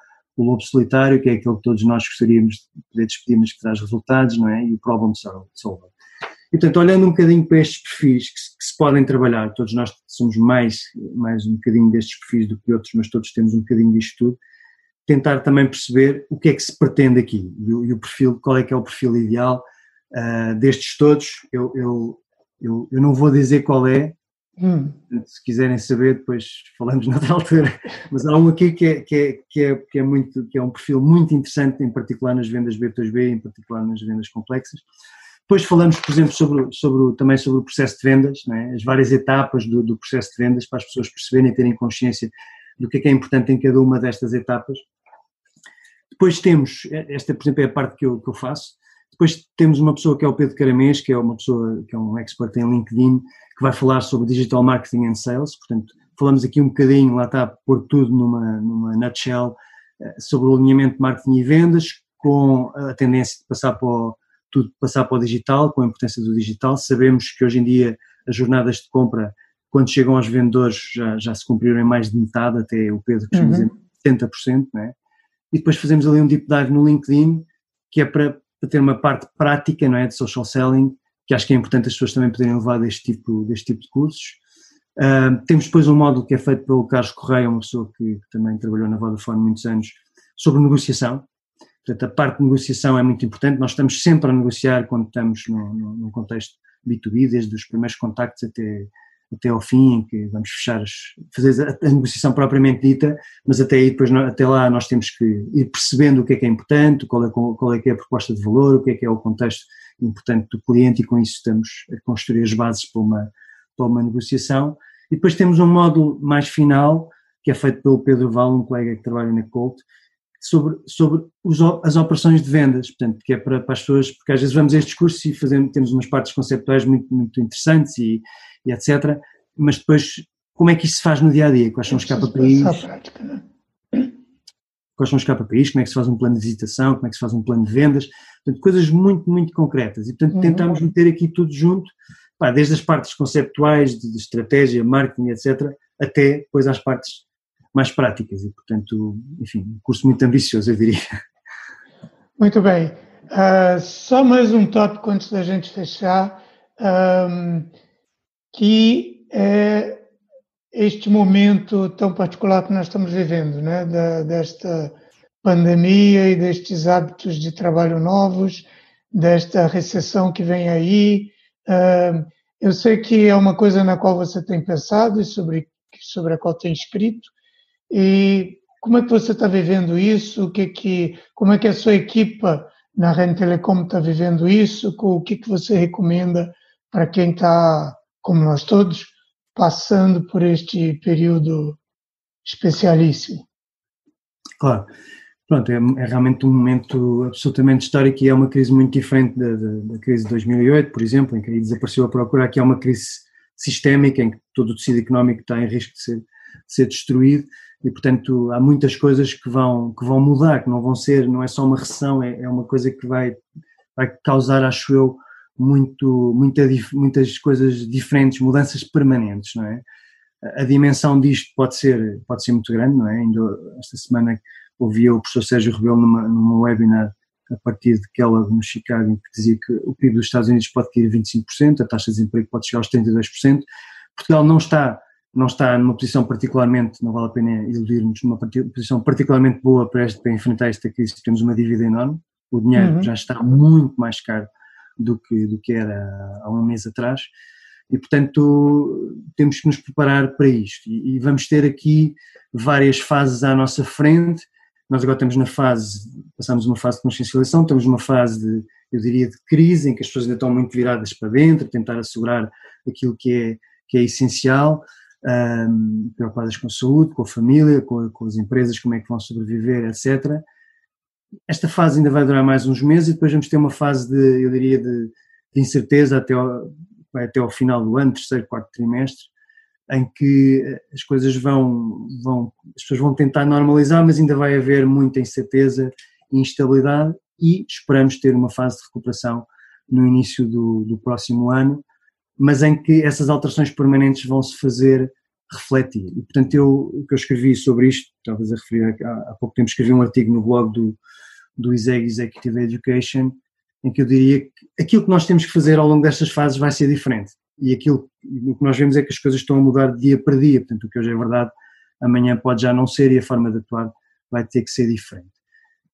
o lobo solitário, que é aquele que todos nós gostaríamos de poder despedir, mas que traz resultados, não é? E o problem solver. E, portanto, olhando um bocadinho para estes perfis que se, que se, podem trabalhar, todos nós somos mais, mais um bocadinho destes perfis do que outros, mas todos temos um bocadinho disto tudo, tentar também perceber o que é que se pretende aqui e o, e o perfil, qual é que é o perfil ideal uh, destes todos. Eu, eu, eu, eu não vou dizer qual é, Hum. Se quiserem saber, depois falamos noutra [LAUGHS] altura. Mas há um aqui que é, que, é, que, é, que, é muito, que é um perfil muito interessante, em particular nas vendas B2B, em particular nas vendas complexas. Depois falamos, por exemplo, sobre, sobre, também sobre o processo de vendas, é? as várias etapas do, do, processo de vendas para as pessoas perceberem e terem consciência do que é que é importante em cada uma destas etapas. Depois temos, esta por exemplo é a parte que eu, que eu faço, depois temos uma pessoa que é o Pedro Caramês, que é uma pessoa que é um expert em LinkedIn, que vai falar sobre Digital Marketing and Sales, portanto falamos aqui um bocadinho, lá está, por tudo numa, numa nutshell, eh, sobre o alinhamento de marketing e vendas, com a tendência de passar para o, tudo passar para o digital, com a importância do digital. Sabemos que hoje em dia as jornadas de compra, quando chegam aos vendedores, já, já se cumpriram em mais de metade, até o Pedro costuma uhum. dizer 70%, né? E depois fazemos ali um deep dive no LinkedIn, que é para, para ter uma parte prática, não é, de social selling, que acho que é importante as pessoas também poderem levar deste tipo, deste tipo de cursos. Uh, temos depois um módulo que é feito pelo Carlos Correia, uma pessoa que, que também trabalhou na Vodafone muitos anos, sobre negociação, Portanto, a parte de negociação é muito importante. Nós estamos sempre a negociar quando estamos num, contexto B2B, desde os primeiros contactos até, até ao fim, em que vamos fechar, as, fazer a, negociação propriamente dita, mas até aí, depois, até lá, nós temos que ir percebendo o que é que é importante, qual é, qual é que é a proposta de valor, o que é que é o contexto importante do cliente, e com isso estamos a construir as bases para uma, para uma negociação. E depois temos um módulo mais final, que é feito pelo Pedro Val, um colega que trabalha na Colt, sobre, sobre os, as operações de vendas, portanto, que é para, para, as pessoas, porque às vezes vamos a estes cursos e fazemos, temos umas partes conceptuais muito, muito interessantes e, e etc., mas depois como é que isso se faz no dia a dia? Quais são os KPIs? É? Quais são os KPIs? Como é que se faz um plano de visitação? Como é que se faz um plano de vendas? Portanto, coisas muito, muito concretas. E, portanto, uhum. tentamos meter aqui tudo junto, pá, desde as partes conceptuais, de, de estratégia, marketing, etc., até depois às partes mais práticas e, portanto, enfim, um curso muito ambicioso, eu diria. Muito bem. Uh, só mais um tópico antes da gente fechar, um, que é este momento tão particular que nós estamos vivendo, né, da, desta pandemia e destes hábitos de trabalho novos, desta recessão que vem aí. Eu sei que é uma coisa na qual você tem pensado e sobre, sobre a qual tem escrito, e como é que você está vivendo isso? O que que, como é que a sua equipa na Ren Telecom está vivendo isso? O que, que você recomenda para quem está, como nós todos, passando por este período especialíssimo? Claro. Pronto, é, é, realmente um momento absolutamente histórico e é uma crise muito diferente da, da, da, crise de 2008, por exemplo, em que aí desapareceu a procura. Aqui é uma crise sistémica em que todo o tecido económico está em risco de ser, de ser destruído e portanto há muitas coisas que vão, que vão mudar, que não vão ser, não é só uma recessão, é, é uma coisa que vai, vai causar, acho eu, muito, muita, muitas coisas diferentes, mudanças permanentes, não é? A dimensão disto pode ser, pode ser muito grande, não é? Ainda esta semana ouvi o professor Sérgio Rebelo numa, numa webinar a partir de Kellogg no Chicago, que dizia que o PIB dos Estados Unidos pode cair 25%, a taxa de desemprego pode chegar aos 32%. Portugal não está não está numa posição particularmente, não vale a pena iludir-nos, numa posição particularmente boa para, este, para enfrentar esta crise, temos uma dívida enorme, o dinheiro uhum. já está muito mais caro do que, do que era há um mês atrás, e portanto temos que nos preparar para isto, e, e vamos ter aqui várias fases à nossa frente, nós agora estamos na fase, passamos uma fase de consciencialização, estamos numa fase de, eu diria, de crise, em que as pessoas ainda estão muito viradas para dentro, tentar assegurar aquilo que é, que é essencial, um, preocupadas com a saúde, com a família, com, com, as empresas, como é que vão sobreviver, etc. Esta fase ainda vai durar mais uns meses e depois vamos ter uma fase de, eu diria, de, de incerteza até ao, até ao final do ano, terceiro, quarto trimestre, em que eh, as coisas vão, vão, as pessoas vão tentar normalizar, mas ainda vai haver muita incerteza e instabilidade e esperamos ter uma fase de recuperação no início do, do próximo ano, mas em que essas alterações permanentes vão se fazer refletir. E, portanto, eu, o que eu escrevi sobre isto, talvez a referir, há, há pouco tempo escrevi um artigo no blog do, do ISEG Executive Education, em que eu diria que aquilo que nós temos que fazer ao longo destas fases vai ser diferente. E aquilo o que nós vemos é que as coisas estão a mudar dia para dia, portanto, o que hoje é verdade, amanhã pode já não ser e a forma de atuar vai ter que ser diferente.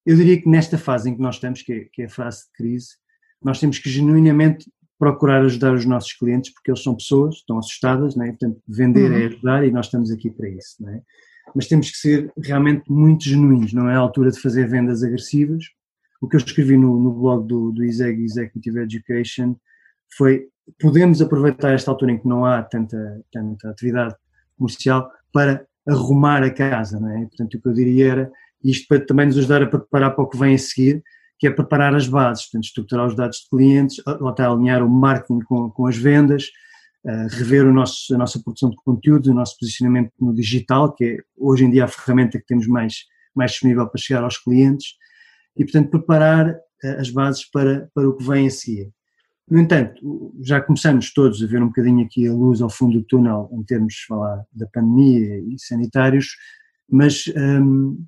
Eu diria que nesta fase em que nós estamos, que é, que é a fase de crise, nós temos que genuinamente procurar ajudar os nossos clientes porque eles são pessoas, estão assustadas, né? portanto vender é uhum. é ajudar e nós estamos aqui para isso. Né? Mas temos que ser realmente muito genuínos, não é a altura de fazer vendas agressivas, o que eu escrevi no, no blog do, do ISEG Executive Education foi podemos aproveitar esta altura em que não há tanta, tanta atividade comercial para arrumar a casa, não é? Portanto, o que eu diria era isto para também nos ajudar a preparar para o que vem a seguir, que é preparar as bases, portanto, estruturar os dados de clientes, lá está, alinhar o marketing com, com as vendas, uh, rever o nosso, a nossa produção de conteúdo, o nosso posicionamento no digital, que é hoje em dia a ferramenta que temos mais, mais disponível para chegar aos clientes, e, portanto, preparar uh, as bases para, para o que vem a seguir. No entanto, já começamos todos a ver um bocadinho aqui a luz ao fundo do túnel em termos de falar da pandemia e sanitários, mas um,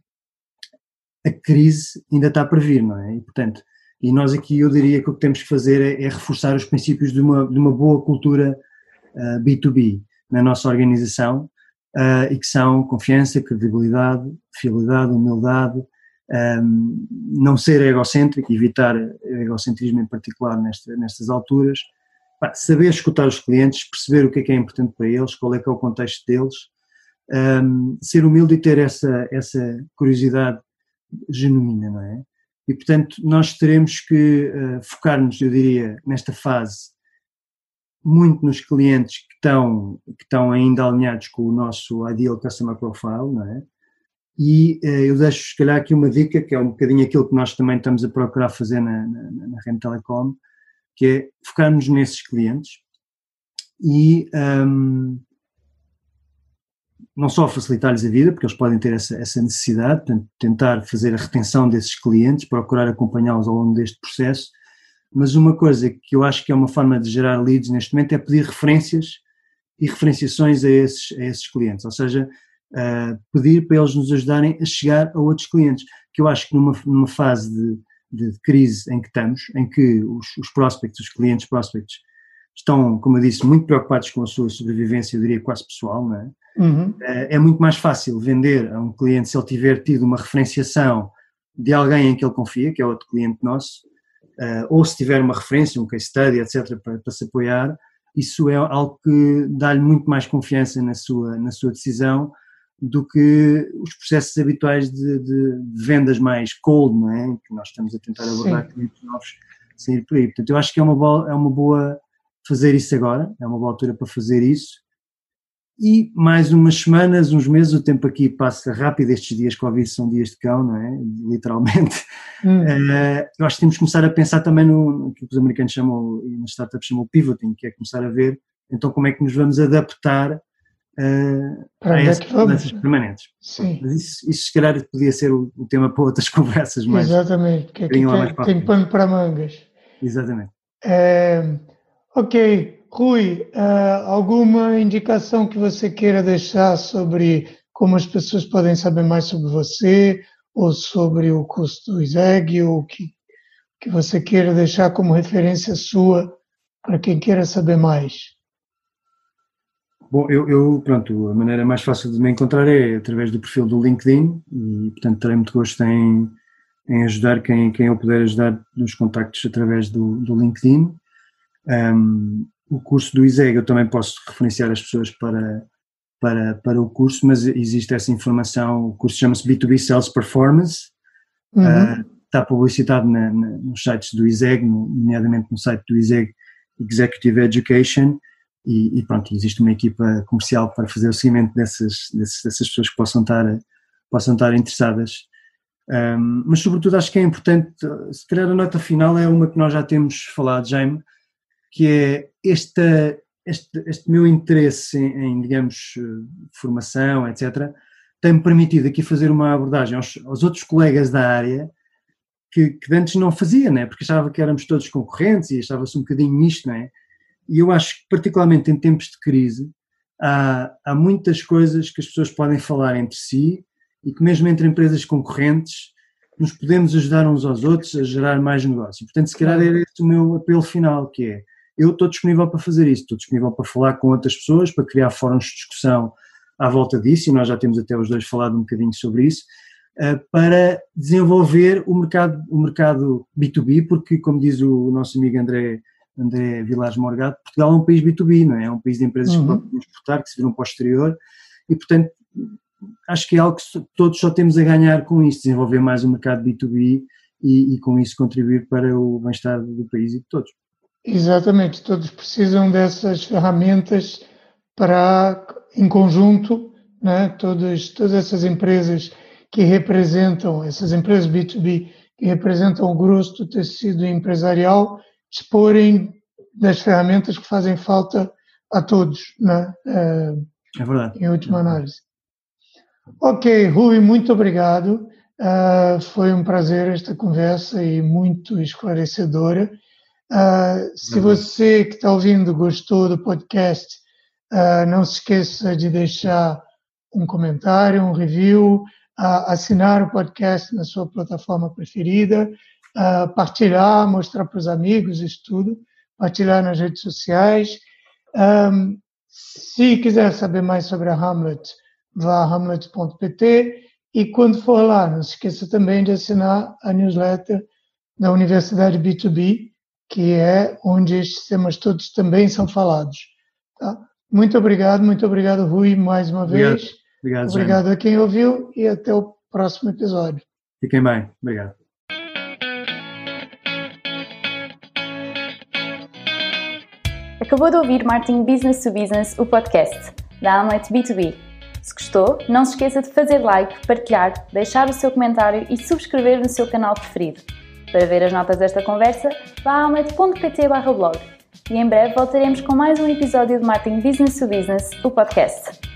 a crise ainda está para vir, não é? E, portanto, e nós aqui eu diria que o que temos que fazer é, é reforçar os princípios de uma, de uma boa cultura uh, B2B na nossa organização uh, e que são confiança, credibilidade, fidelidade, humildade, um, não ser egocêntrico, evitar egocentrismo em particular nesta, nestas alturas, saber escutar os clientes, perceber o que é que é importante para eles, qual é que é o contexto deles, um, ser humilde e ter essa, essa curiosidade genuína, não é? E, portanto, nós teremos que uh, focar-nos, eu diria, nesta fase, muito nos clientes que estão, que estão ainda alinhados com o nosso Ideal Customer Profile, não é? E uh, eu deixo, se calhar, aqui uma dica, que é um bocadinho aquilo que nós também estamos a procurar fazer na, na, na Telecom, que é focarmos nesses clientes e um, não só facilitar-lhes a vida, porque eles podem ter essa, essa necessidade, portanto, tentar fazer a retenção desses clientes, procurar acompanhá-los ao longo deste processo, mas uma coisa que eu acho que é uma forma de gerar leads neste momento é pedir referências e referenciações a esses, a esses clientes, ou seja, uh, pedir para eles nos ajudarem a chegar a outros clientes, que eu acho que numa, numa fase de, de crise em que estamos, em que os, os prospects, os clientes prospects, estão, como eu disse, muito preocupados com a sua sobrevivência, eu diria quase pessoal, não é? Uhum. Eh, é muito mais fácil vender a um cliente se ele tiver tido uma referenciação de alguém em que ele confia, que é outro cliente nosso, eh, ou se tiver uma referência, um case study, etc., para, para se apoiar, isso é algo que dá-lhe muito mais confiança na sua, na sua decisão do que os processos habituais de, de, de vendas mais cold, não é? Que nós estamos a tentar abordar clientes novos sair por aí. Portanto, eu acho que é uma boa, é uma boa fazer isso agora, é uma boa altura para fazer isso e mais umas semanas, uns meses, o tempo aqui passa rápido, estes dias Covid são dias de cão, não é? [LAUGHS] Literalmente. Hum. Uh, eu acho que temos que começar a pensar também no, no que os americanos chamam, e nas startups chamam pivoting, que é começar a ver, então como é que nos vamos adaptar uh, a é essas mudanças permanentes. Sim. Mas isso, isso se calhar podia ser o, o tema para outras [LAUGHS] conversas mais. Exatamente, que aqui tem, tem pano para mangas. Exatamente. É, ok, Rui, uh, alguma indicação que você queira deixar sobre como as pessoas podem saber mais sobre você ou sobre o curso do ISEG ou que, que você queira deixar como referência sua para quem queira saber mais? Bom, eu, eu, pronto, a maneira mais fácil de me encontrar é através do perfil do LinkedIn e, portanto, terei muito gosto em, em ajudar quem, quem eu puder ajudar nos contactos através do, do LinkedIn. Um, o curso do ISEG, eu também posso referenciar as pessoas para, para, para o curso, mas existe essa informação, o curso chama-se B2B Sales Performance, uhum. uh, está publicitado na, na, nos sites do ISEG, nomeadamente no site do ISEG Executive Education, e, e, pronto, existe uma equipa comercial para fazer o seguimento dessas, dessas, dessas pessoas que possam estar, possam estar interessadas. Um, mas sobretudo acho que é importante, se calhar a nota final é uma que nós já temos falado, Jaime, que é este, este, este meu interesse em, em, digamos, formação, etc., tem-me permitido aqui fazer uma abordagem aos, aos outros colegas da área que, que antes não fazia, né? porque achava que éramos todos concorrentes e achava-se um bocadinho isto, né? E eu acho que, particularmente em tempos de crise, há, há muitas coisas que as pessoas podem falar entre si e que, mesmo entre empresas concorrentes, nos podemos ajudar uns aos outros a gerar mais negócio. Portanto, se calhar era esse o meu apelo final, que é eu estou disponível para fazer isso, estou disponível para falar com outras pessoas, para criar fóruns de discussão à volta disso, e nós já temos até os dois falado um bocadinho sobre isso, eh, para desenvolver o mercado, o mercado B2B, porque, como diz o nosso amigo André, André Vilares Morgado, Portugal é um país B2B, não é? É um país de empresas uhum. que podem exportar, que se viram para o exterior, e, portanto, acho que é algo que todos só temos a ganhar com isso, desenvolver mais o mercado B2B e, e com isso contribuir para o bem-estar do país e de todos. Exatamente, todos precisam dessas ferramentas para, em conjunto, né, todas, todas essas empresas que representam, essas empresas B2B que representam o grosso do tecido empresarial, disporem das ferramentas que fazem falta a todos, né? É, é verdade. Em última análise. Ok, Rui, muito obrigado. Uh, foi um prazer esta conversa e muito esclarecedora. Uh, se você que está ouvindo gostou do podcast, uh, não se esqueça de deixar um comentário, um review, assinar o podcast na sua plataforma preferida, partilhar, mostrar para os amigos isso tudo, partilhar nas redes sociais. Um, se quiser saber mais sobre a Hamlet, vá a hamlet.pt e quando for lá, não se esqueça também de assinar a newsletter da Universidade B2B, que é onde estes temas todos também são falados. Tá? Muito obrigado, muito obrigado, Rui, mais uma obrigado. vez. Obrigado, obrigado a quem ouviu e até o próximo episódio. Fiquem bem. Obrigado. Acabou de ouvir Marketing Business to Business, o podcast da Amlet B2B. Se gostou, não se esqueça de fazer like, partilhar, deixar o seu comentário e subscrever no seu canal preferido. Para ver as notas desta conversa, vá a amlet.pt blog. E em breve voltaremos com mais um episódio de Marketing Business to Business, o podcast.